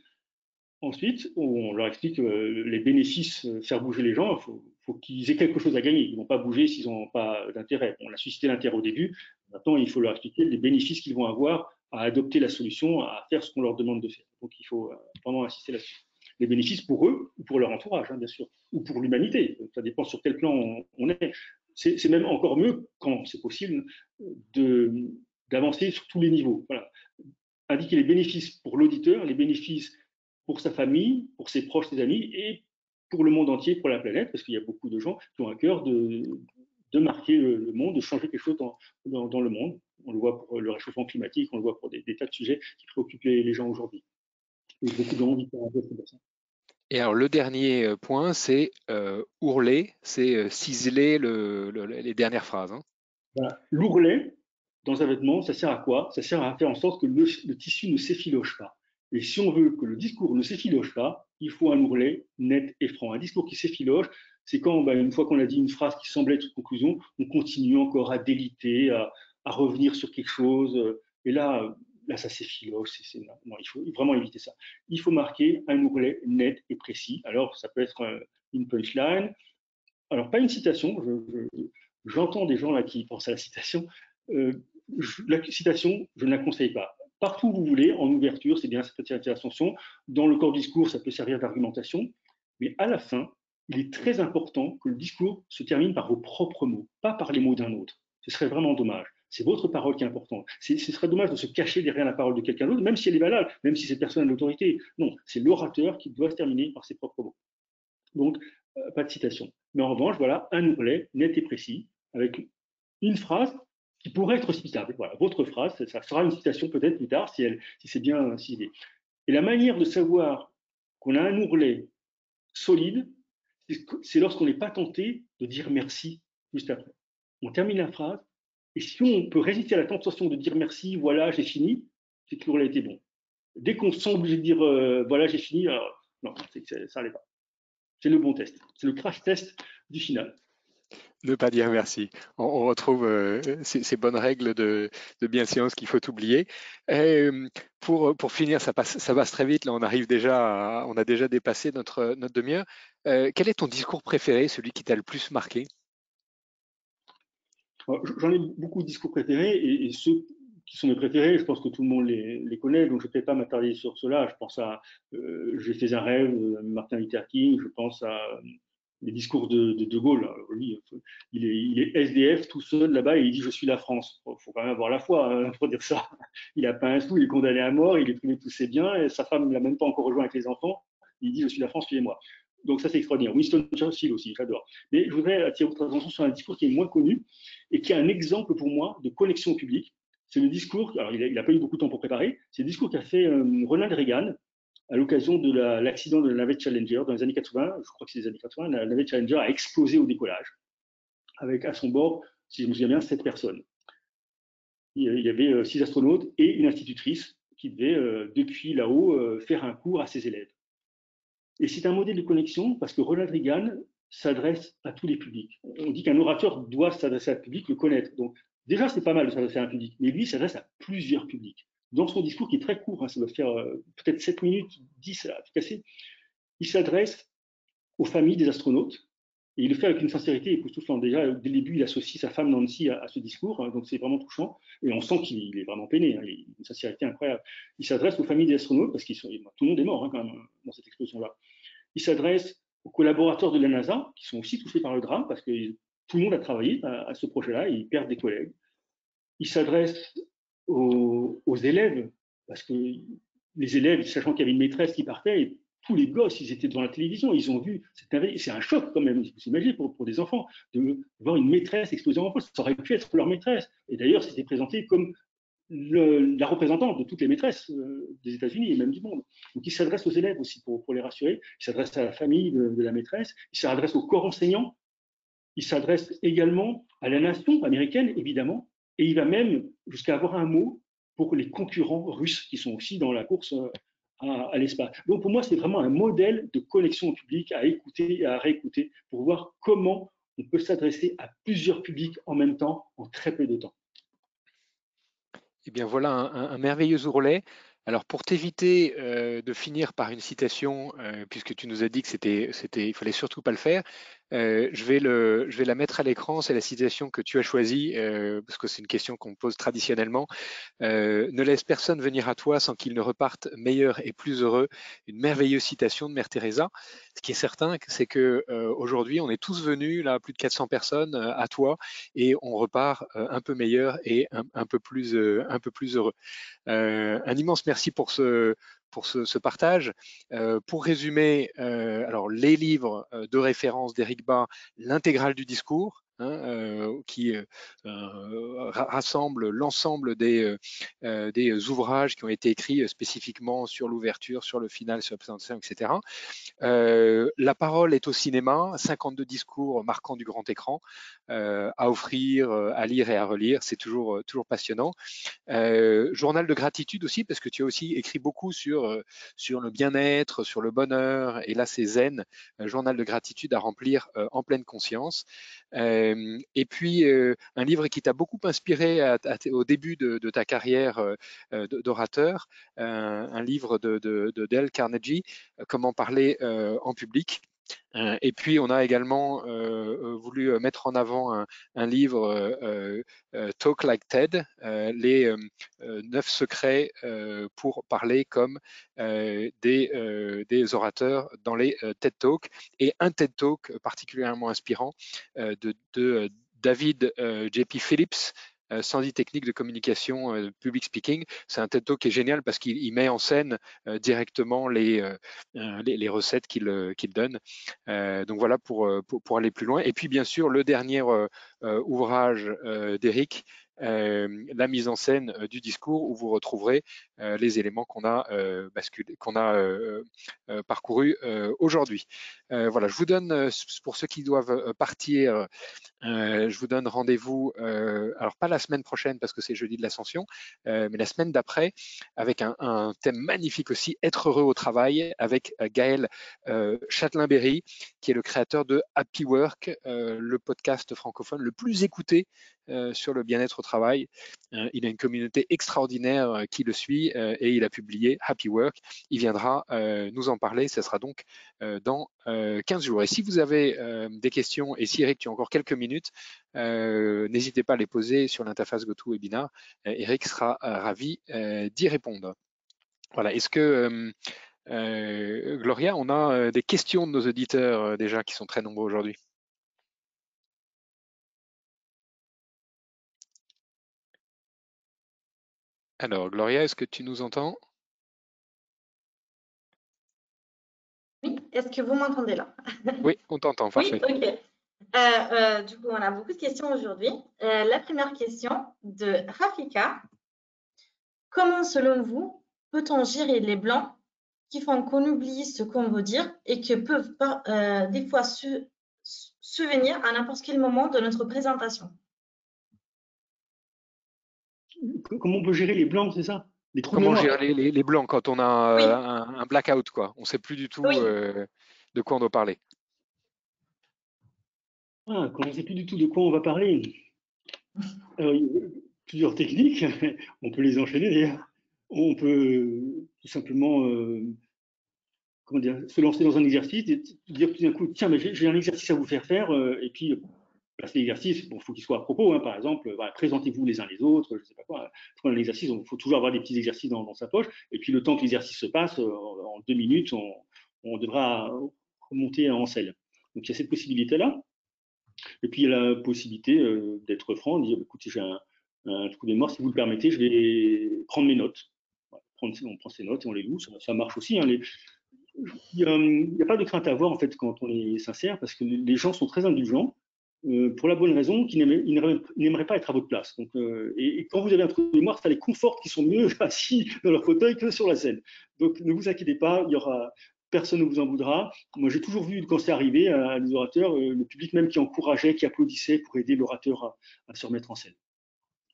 Ensuite, on leur explique euh, les bénéfices, faire bouger les gens. Il faut, faut qu'ils aient quelque chose à gagner. Ils ne vont pas bouger s'ils n'ont pas d'intérêt. On a suscité l'intérêt au début. Maintenant, il faut leur expliquer les bénéfices qu'ils vont avoir à adopter la solution, à faire ce qu'on leur demande de faire. Donc il faut euh, vraiment insister là-dessus. Les bénéfices pour eux ou pour leur entourage, hein, bien sûr, ou pour l'humanité. Ça dépend sur quel plan on, est. C'est même encore mieux, quand c'est possible, d'avancer sur tous les niveaux. Indiquer les bénéfices pour l'auditeur, les bénéfices pour sa famille, pour ses proches, ses amis, et pour le monde entier, pour la planète, parce qu'il y a beaucoup de gens qui ont un cœur de, marquer le, monde, de changer quelque chose dans, le monde. On le voit pour le réchauffement climatique, on le voit pour des, tas de sujets qui préoccupent les, gens aujourd'hui. Beaucoup de gens. Et alors le dernier euh, point, c'est euh, ourler, c'est euh, ciseler le, les dernières phrases. Hein. L'ourlet dans un vêtement, ça sert à quoi? Ça sert à faire en sorte que le, tissu ne s'effiloche pas. Et si on veut que le discours ne s'effiloche pas, il faut un ourlet net et franc. Un discours qui s'effiloche, c'est quand, bah, une fois qu'on a dit une phrase qui semblait être une conclusion, on continue encore à déliter, à, revenir sur quelque chose. Et là, là ça s'effiloche. Non, il faut vraiment éviter ça. Il faut marquer un ourlet net et précis. Alors, ça peut être euh, une punchline. Alors, pas une citation. J'entends des gens là qui pensent à la citation. Euh, la citation, je ne la conseille pas. Partout où vous voulez, en ouverture, c'est bien, ça peut servir d'attention. Dans le corps discours, ça peut servir d'argumentation. Mais à la fin, il est très important que le discours se termine par vos propres mots, pas par les mots d'un autre. Ce serait vraiment dommage. C'est votre parole qui est importante. Ce serait dommage de se cacher derrière la parole de quelqu'un d'autre, même si elle est valable, même si cette personne a l'autorité. Non, c'est l'orateur qui doit se terminer par ses propres mots. Donc, euh, pas de citation. Mais en revanche, voilà, un ourlet net et précis, avec une phrase qui pourrait être citable. Voilà, votre phrase, ça sera une citation peut-être plus tard si, si c'est bien ciblé. Et la manière de savoir qu'on a un ourlet solide, c'est lorsqu'on n'est pas tenté de dire merci juste après. On termine la phrase, et si on peut résister à la tentation de dire merci, voilà, j'ai fini, c'est que l'ourlet a été bon. Dès qu'on sent obligé de dire euh, voilà, j'ai fini, alors, non, ça n'allait pas. C'est le bon test. C'est le crash test du final. Ne pas dire merci. On, retrouve euh, ces, bonnes règles de, de bienséance qu'il faut oublier. Euh, pour, pour finir, ça passe, ça passe très vite. Là, on arrive déjà, on a déjà dépassé notre, demi-heure. Quel est ton discours préféré, celui qui t'a le plus marqué? J'en ai beaucoup de discours préférés et, ceux qui sont mes préférés, je pense que tout le monde les, connaît, donc je ne vais pas m'attarder sur cela. Je pense à J'ai fait un rêve, Martin Luther King, je pense à les discours de De, Gaulle. il est, il est, SDF tout seul là-bas et il dit Je suis la France. Il faut quand même avoir la foi hein, pour dire ça. Il n'a pas un sou, il est condamné à mort, il est privé de tous ses biens, et sa femme ne l'a même pas encore rejoint avec les enfants. Il dit Je suis la France, suivez-moi. Donc ça, c'est extraordinaire. Winston Churchill aussi, j'adore. Mais je voudrais attirer votre attention sur un discours qui est moins connu et qui est un exemple pour moi de connexion au public. C'est le discours, alors il n'a pas eu beaucoup de temps pour préparer, c'est le discours qu'a fait euh, Ronald Reagan à l'occasion de l'accident de la navette Challenger dans les années 80, je crois que c'est les années 80, la navette Challenger a explosé au décollage, avec à son bord, si je me souviens bien, sept personnes. Il y avait euh, six astronautes et une institutrice qui devait, euh, depuis là-haut, euh, faire un cours à ses élèves. Et c'est un modèle de connexion parce que Ronald Reagan s'adresse à tous les publics. On dit qu'un orateur doit s'adresser à un public, le connaître. Donc, déjà, c'est pas mal de s'adresser à un public, mais lui s'adresse à plusieurs publics dans son discours qui est très court, hein, ça doit faire euh, peut-être 7 minutes, 10 à tout casser, il s'adresse aux familles des astronautes et il le fait avec une sincérité époustouflante. Déjà, dès le début, il associe sa femme Nancy à, ce discours, hein, donc c'est vraiment touchant. Et on sent qu'il est vraiment peiné, hein, une sincérité incroyable. Il s'adresse aux familles des astronautes, parce que tout le monde est mort quand même dans cette explosion-là. Il s'adresse aux collaborateurs de la NASA, qui sont aussi touchés par le drame, parce que tout le monde a travaillé à, ce projet-là, et ils perdent des collègues. Il s'adresse aux, élèves parce que les élèves, sachant qu'il y avait une maîtresse qui partait, tous les gosses, ils étaient devant la télévision, ils ont vu, c'est un choc quand même, vous imaginez, pour, pour des enfants, de voir une maîtresse exploser en poste, ça aurait pu être leur maîtresse. Et d'ailleurs, c'était présenté comme la représentante de toutes les maîtresses euh, des États-Unis et même du monde. Donc, il s'adresse aux élèves aussi pour, les rassurer, il s'adresse à la famille de, la maîtresse, il s'adresse au corps enseignant, il s'adresse également à la nation américaine, évidemment, et il va même jusqu'à avoir un mot pour les concurrents russes qui sont aussi dans la course à, l'espace. Donc pour moi, c'est vraiment un modèle de connexion au public à écouter et à réécouter pour voir comment on peut s'adresser à plusieurs publics en même temps en très peu de temps. Eh bien voilà un, merveilleux ourlet. Alors pour t'éviter euh, de finir par une citation, euh, puisque tu nous as dit que c'était, c'était, il fallait surtout pas le faire, euh, je, vais la mettre à l'écran, c'est la citation que tu as choisie, euh, parce que c'est une question qu'on pose traditionnellement. Euh, ne laisse personne venir à toi sans qu'il ne reparte meilleur et plus heureux. Une merveilleuse citation de Mère Teresa. Ce qui est certain, c'est que aujourd'hui, on est tous venus, là, plus de 400 personnes, à toi, et on repart un peu meilleur et un peu plus heureux. un immense merci pour ce, pour ce, partage. Euh, pour résumer, euh, alors les livres euh, de référence d'Éric Bas, l'intégrale du discours, Hein, euh, qui euh, euh, rassemble l'ensemble des, ouvrages qui ont été écrits spécifiquement sur l'ouverture, sur le final, sur la présentation, etc. la parole est au cinéma, 52 discours marquants du grand écran à offrir, à lire et à relire, c'est toujours, toujours passionnant. journal de gratitude aussi, parce que tu as aussi écrit beaucoup sur, sur le bien-être, sur le bonheur, et là c'est zen, journal de gratitude à remplir en pleine conscience. Et puis, euh, un livre qui t'a beaucoup inspiré au début de, ta carrière euh, d'orateur, un livre de, de, Dale Carnegie, Comment parler en public. Euh, et puis, on a également euh, euh, voulu mettre en avant un, livre Talk Like TED, les neuf secrets pour parler comme des, orateurs dans les TED Talks, et un TED Talk particulièrement inspirant de David J.P. Phillips, euh, Sandy Technique de communication euh, public speaking. C'est un TED qui est génial parce qu'il met en scène euh, directement les, recettes qu'il donne. donc voilà pour, pour, aller plus loin. Et puis bien sûr, le dernier ouvrage d'Eric, la mise en scène du discours où vous retrouverez les éléments qu'on a, qu'on a parcourus aujourd'hui. voilà, je vous donne, pour ceux qui doivent partir, je vous donne rendez-vous, alors pas la semaine prochaine parce que c'est jeudi de l'ascension, mais la semaine d'après avec un, thème magnifique aussi, être heureux au travail, avec Gaël Châtelain-Berry, qui est le créateur de Happy Work, le podcast francophone le plus écouté sur le bien-être au travail. il a une communauté extraordinaire qui le suit et il a publié Happy Work. Il viendra nous en parler, ce sera donc dans 15 jours. Et si vous avez des questions, et si Eric, tu as encore quelques minutes, n'hésitez pas à les poser sur l'interface GoToWebinar. Eric sera ravi d'y répondre. Voilà, est-ce que Gloria, on a des questions de nos auditeurs déjà qui sont très nombreux aujourd'hui? Alors, Gloria, est-ce que tu nous entends? Oui, est-ce que vous m'entendez là? Oui, on t'entend, parfait. Oui, ok. Euh, euh, du coup, on a beaucoup de questions aujourd'hui. Euh, la première question de Rafika. Comment, selon vous, peut-on gérer les blancs qui font qu'on oublie ce qu'on veut dire et que peuvent des fois se souvenir à n'importe quel moment de notre présentation? Comment on peut gérer les blancs, c'est ça? Les Comment gérer les, blancs quand on a euh, un, blackout, quoi? On ne sait plus du tout euh, de quoi on doit parler. Ah, quand on ne sait plus du tout de quoi on va parler. Alors, il y a plusieurs techniques, on peut les enchaîner d'ailleurs. On peut tout simplement euh, comment dire, se lancer dans un exercice, dire tout d'un coup, tiens, mais j'ai un exercice à vous faire faire, et puis cet exercice, il faut qu'il soit à propos. Hein, par exemple, présentez-vous les uns les autres, je ne sais pas quoi. Pour un exercice, il faut toujours avoir des petits exercices dans, sa poche. Et puis, le temps que l'exercice se passe, euh, en deux minutes, on, devra remonter en selle. Donc, il y a cette possibilité-là. Et puis, il y a la possibilité euh, d'être franc, de dire, écoutez, j'ai un, un, trou de mémoire, si vous le permettez, je vais prendre mes notes. on prend ses notes et on les loue, ça, marche aussi. Hein, il n'y a, pas de crainte à avoir en fait quand on est sincère, parce que les gens sont très indulgents. Euh, pour la bonne raison qu'ils n'aimeraient pas être à votre place. Euh, et, quand vous avez un trou de mémoire, ça les conforte qu'ils sont mieux assis dans leur fauteuil que sur la scène. Donc ne vous inquiétez pas, il y aura personne ne vous en voudra. Moi, j'ai toujours vu quand c'est arrivé à, des orateurs, euh, le public même qui encourageait, qui applaudissait pour aider l'orateur à, se remettre en scène.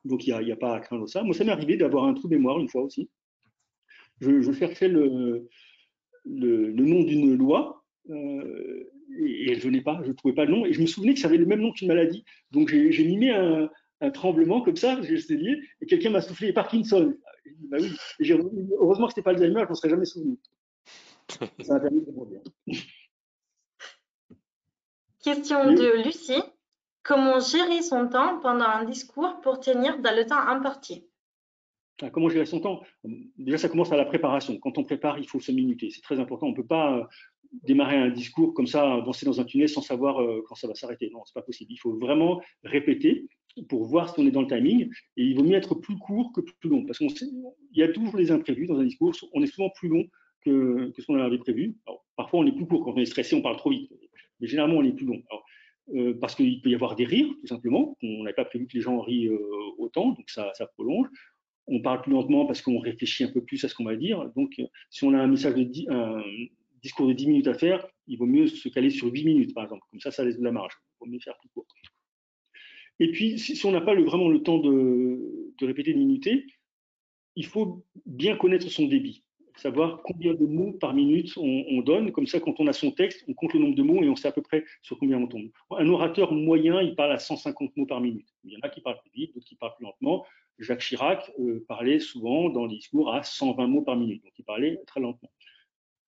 Donc il n'y a, pas à craindre ça. Moi, ça m'est arrivé d'avoir un trou de mémoire une fois aussi. Je, je cherchais le, le, nom d'une loi et, elle venait pas, je ne trouvais pas le nom, et je me souvenais que ça avait le même nom qu'une maladie. Donc j'ai mimé un, un, tremblement comme ça, j'ai essayé, et quelqu'un m'a soufflé Parkinson. Bah oui. heureusement que ce n'était pas Alzheimer, je m'en serais jamais souvenu. Ça m'a permis de Question de Lucie. Comment gérer son temps pendant un discours pour tenir dans le temps imparti? Ah, Comment gérer son temps? Déjà, ça commence à la préparation. Quand on prépare, il faut se minuter. C'est très important. On ne peut pas démarrer un discours comme ça, avancer dans un tunnel sans savoir euh, quand ça va s'arrêter. Non, c'est pas possible. Il faut vraiment répéter pour voir si on est dans le timing. Et il vaut mieux être plus court que plus long. Parce qu'il y a toujours des imprévus dans un discours. On est souvent plus long que, ce qu'on avait prévu. parfois, on est plus court. Quand on est stressé, on parle trop vite. Mais généralement, on est plus long. Euh, parce qu'il peut y avoir des rires, tout simplement. On n'avait pas prévu que les gens rient euh, autant, donc ça, ça prolonge on parle plus lentement parce qu'on réfléchit un peu plus à ce qu'on va dire. Donc, si on a un message de, discours de 10 minutes à faire, il vaut mieux se caler sur 8 minutes, par exemple. Comme ça, ça laisse de la marge. Il vaut mieux faire plus court. Et puis, si, on n'a pas vraiment le temps de, répéter, de minuter, il faut bien connaître son débit, savoir combien de mots par minute on, donne. Comme ça, quand on a son texte, on compte le nombre de mots et on sait à peu près sur combien on tombe. Un orateur moyen, il parle à 150 mots par minute. Il y en a qui parlent plus vite, d'autres qui parlent plus lentement. Jacques Chirac euh, parlait souvent dans les discours à 120 mots par minute, donc il parlait très lentement.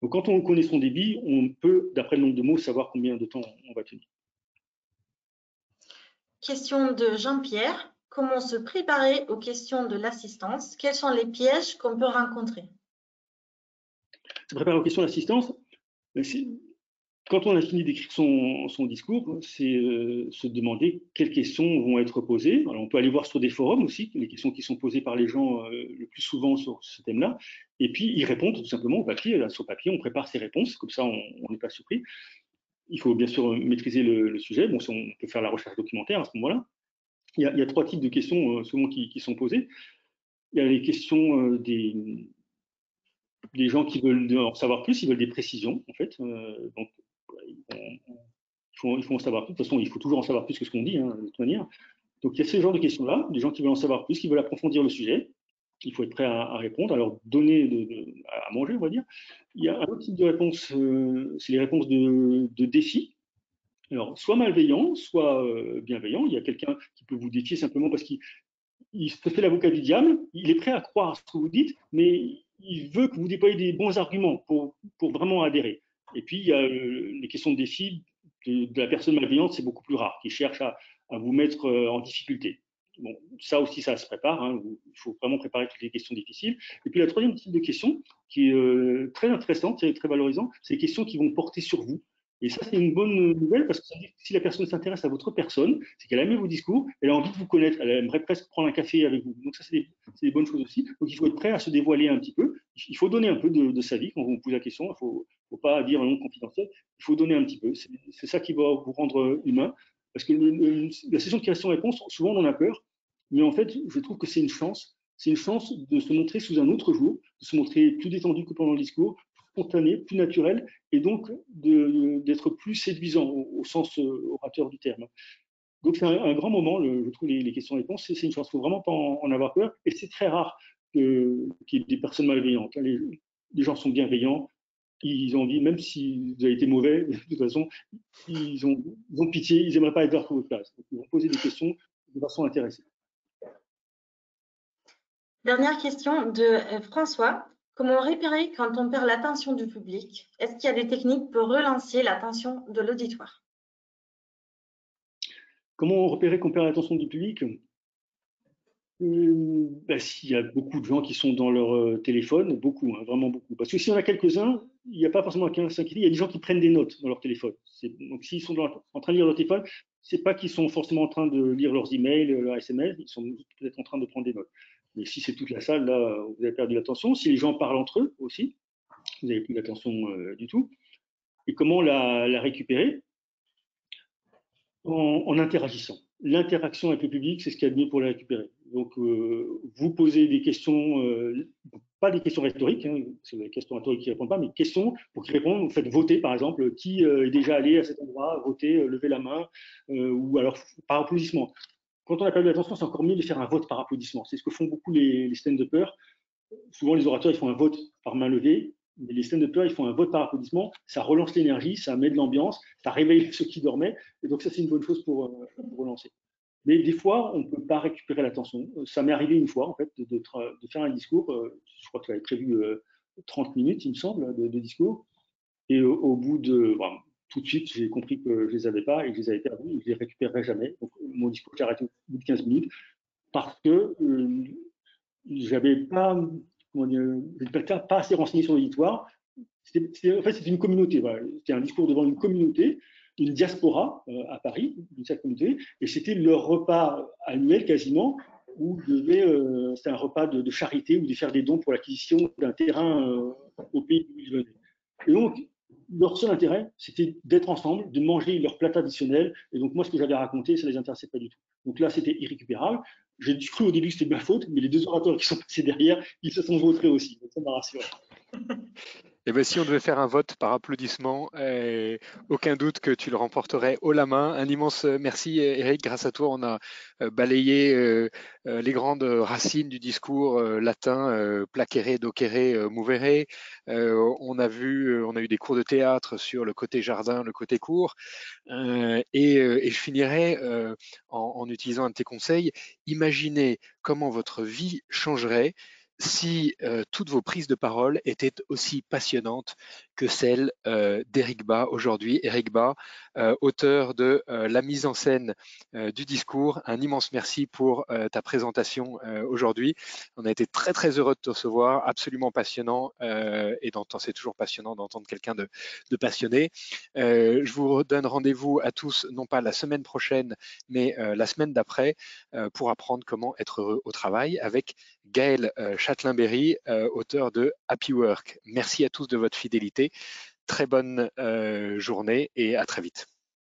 Donc, quand on connaît son débit, on peut, d'après le nombre de mots, savoir combien de temps on va tenir. Question de Jean-Pierre. Comment se préparer aux questions de l'assistance? Quels sont les pièges qu'on peut rencontrer? Se préparer aux questions d'assistance, ben, quand on a fini d'écrire son, discours, c'est euh, se demander quelles questions vont être posées. on peut aller voir sur des forums aussi, les questions qui sont posées par les gens euh, le plus souvent sur ce thème-là, et puis y répondre tout simplement au papier. Sur papier, on prépare ses réponses, comme ça on n'est pas surpris. Il faut bien sûr maîtriser le, sujet. Bon, on peut faire la recherche documentaire à ce moment-là. Il, y a trois types de questions euh, souvent qui, sont posées. Il y a les questions des, gens qui veulent en savoir plus, ils veulent des précisions, en fait. Il faut, en savoir plus. De toute façon, il faut toujours en savoir plus que ce qu'on dit, hein, de toute manière. Donc, il y a ce genre de questions-là, des gens qui veulent en savoir plus, qui veulent approfondir le sujet. Il faut être prêt à, répondre, à leur donner à manger, on va dire. Il y a un autre type de réponse, euh, c'est les réponses de, de défi. Alors, soit malveillant, soit euh, bienveillant. Il y a quelqu'un qui peut vous défier simplement parce qu'il se fait l'avocat du diable. Il est prêt à croire ce que vous dites, mais il veut que vous déployiez des bons arguments pour, pour vraiment adhérer. Et puis, il y a euh, les questions de défi de, la personne malveillante, c'est beaucoup plus rare, qui cherche à, vous mettre euh, en difficulté. Bon, ça aussi, ça se prépare. Hein, il faut vraiment préparer toutes les questions difficiles. Et puis, la troisième type de question, qui est euh, très intéressante, très valorisant, c'est les questions qui vont porter sur vous. Et ça, c'est une bonne nouvelle parce que si la personne s'intéresse à votre personne, c'est qu'elle aime vos discours, elle a envie de vous connaître, elle aimerait presque prendre un café avec vous. Donc ça, c'est des, bonnes choses aussi. Donc il faut être prêt à se dévoiler un petit peu. Il faut donner un peu de, sa vie quand vous pose la question. Il ne faut, pas dire un nom confidentiel. Il faut donner un petit peu. C'est ça qui va vous rendre humain. Parce que la session de questions-réponses, souvent on en a peur. Mais en fait, je trouve que c'est une chance. C'est une chance de se montrer sous un autre jour, de se montrer plus détendu que pendant le discours, spontané, plus naturel, et donc d'être plus séduisant au, sens euh, orateur du terme. Donc c'est un, grand moment, je trouve, les, questions-réponses, c'est une chance, il ne faut vraiment pas en, avoir peur, et c'est très rare qu'il y ait des personnes malveillantes. Les, gens sont bienveillants, ils ont envie, même si vous avez été mauvais, de toute façon, ils ont, pitié, ils n'aimeraient pas être à votre place. ils vont poser des questions de façon intéressée. Dernière question de euh, François. Comment repérer quand on perd l'attention du public? Est-ce qu'il y a des techniques pour relancer l'attention de l'auditoire? Comment repérer qu'on perd l'attention du public? Ben, S'il y a beaucoup de gens qui sont dans leur euh, téléphone, beaucoup, hein, vraiment beaucoup. Parce que si on a quelques-uns, il n'y a pas forcément qu'un s'inquiéter, il y a des gens qui prennent des notes dans leur téléphone. Donc s'ils sont en train de lire leur téléphone, c'est pas qu'ils sont forcément en train de lire leurs emails, leurs SMS, ils sont peut-être en train de prendre des notes. Mais si c'est toute la salle, là, vous avez perdu l'attention. Si les gens parlent entre eux aussi, vous n'avez plus l'attention du tout. Et comment la, récupérer? En, interagissant. L'interaction avec le public, c'est ce qu'il y a de mieux pour la récupérer. Donc, vous posez des questions, pas des questions rhétoriques, hein, c'est des questions rhétoriques qui ne répondent pas, mais questions pour qu'ils répondent. Vous faites voter, par exemple, qui euh, est déjà allé à cet endroit, voter, euh, lever la main, euh, ou alors par applaudissement. Quand on a perdu l'attention, c'est encore mieux de faire un vote par applaudissement. C'est ce que font beaucoup les, les stand-uppers. Souvent, les orateurs, ils font un vote par main levée, mais les stand-uppers, ils font un vote par applaudissement. Ça relance l'énergie, ça met de l'ambiance, ça réveille ceux qui dormaient. Et donc, ça, c'est une bonne chose pour relancer. Mais des fois, on ne peut pas récupérer l'attention. Ça m'est arrivé une fois, en fait, de, faire un discours. Euh, je crois que j'avais prévu 30 euh, minutes, il me semble, de, discours. Et au, bout de. tout de suite, j'ai compris que je ne les avais pas et que je les avais perdus je ne les récupérerais jamais. Donc, mon discours, j'ai arrêté au bout de 15 minutes parce que euh, j'avais pas, pas, pas assez renseigné sur l'auditoire. En fait, c'était une communauté. C'était un discours devant une communauté une diaspora euh, à Paris, d'une certaine communauté, et c'était leur repas annuel quasiment, où euh, c'était un repas de, charité ou de faire des dons pour l'acquisition d'un terrain euh, au pays où ils venaient. Et donc, leur seul intérêt, c'était d'être ensemble, de manger leur plat traditionnel. Et donc, moi, ce que j'avais raconté, ça ne les intéressait pas du tout. Donc là, c'était irrécupérable. J'ai cru au début que c'était de ma faute, mais les deux orateurs qui sont passés derrière, ils se sont vautrés aussi. Donc, ça m'a rassuré. Eh ben, si on devait faire un vote par applaudissement, eh, aucun doute que tu le remporterais haut la main. Un immense euh, merci Eric, grâce à toi on a euh, balayé euh, les grandes racines du discours latin, plaquere, docere, movere. on a vu, on a eu des cours de théâtre sur le côté jardin, le côté court. Et, je finirai en, en utilisant un de tes conseils. Imaginez comment votre vie changerait si toutes vos prises de parole étaient aussi passionnantes que celles d'Eric Bas aujourd'hui. Eric Bas, auteur de la mise en scène du discours. Un immense merci pour ta présentation aujourd'hui. On a été très très heureux de te recevoir, absolument passionnant et d'entendre, c'est toujours passionnant d'entendre quelqu'un de, passionné. je vous donne rendez-vous à tous, non pas la semaine prochaine, mais la semaine d'après, pour apprendre comment être heureux au travail avec Gaël Châtelain-Berry, auteur de Happy Work. Merci à tous de votre fidélité. Très bonne journée et à très vite.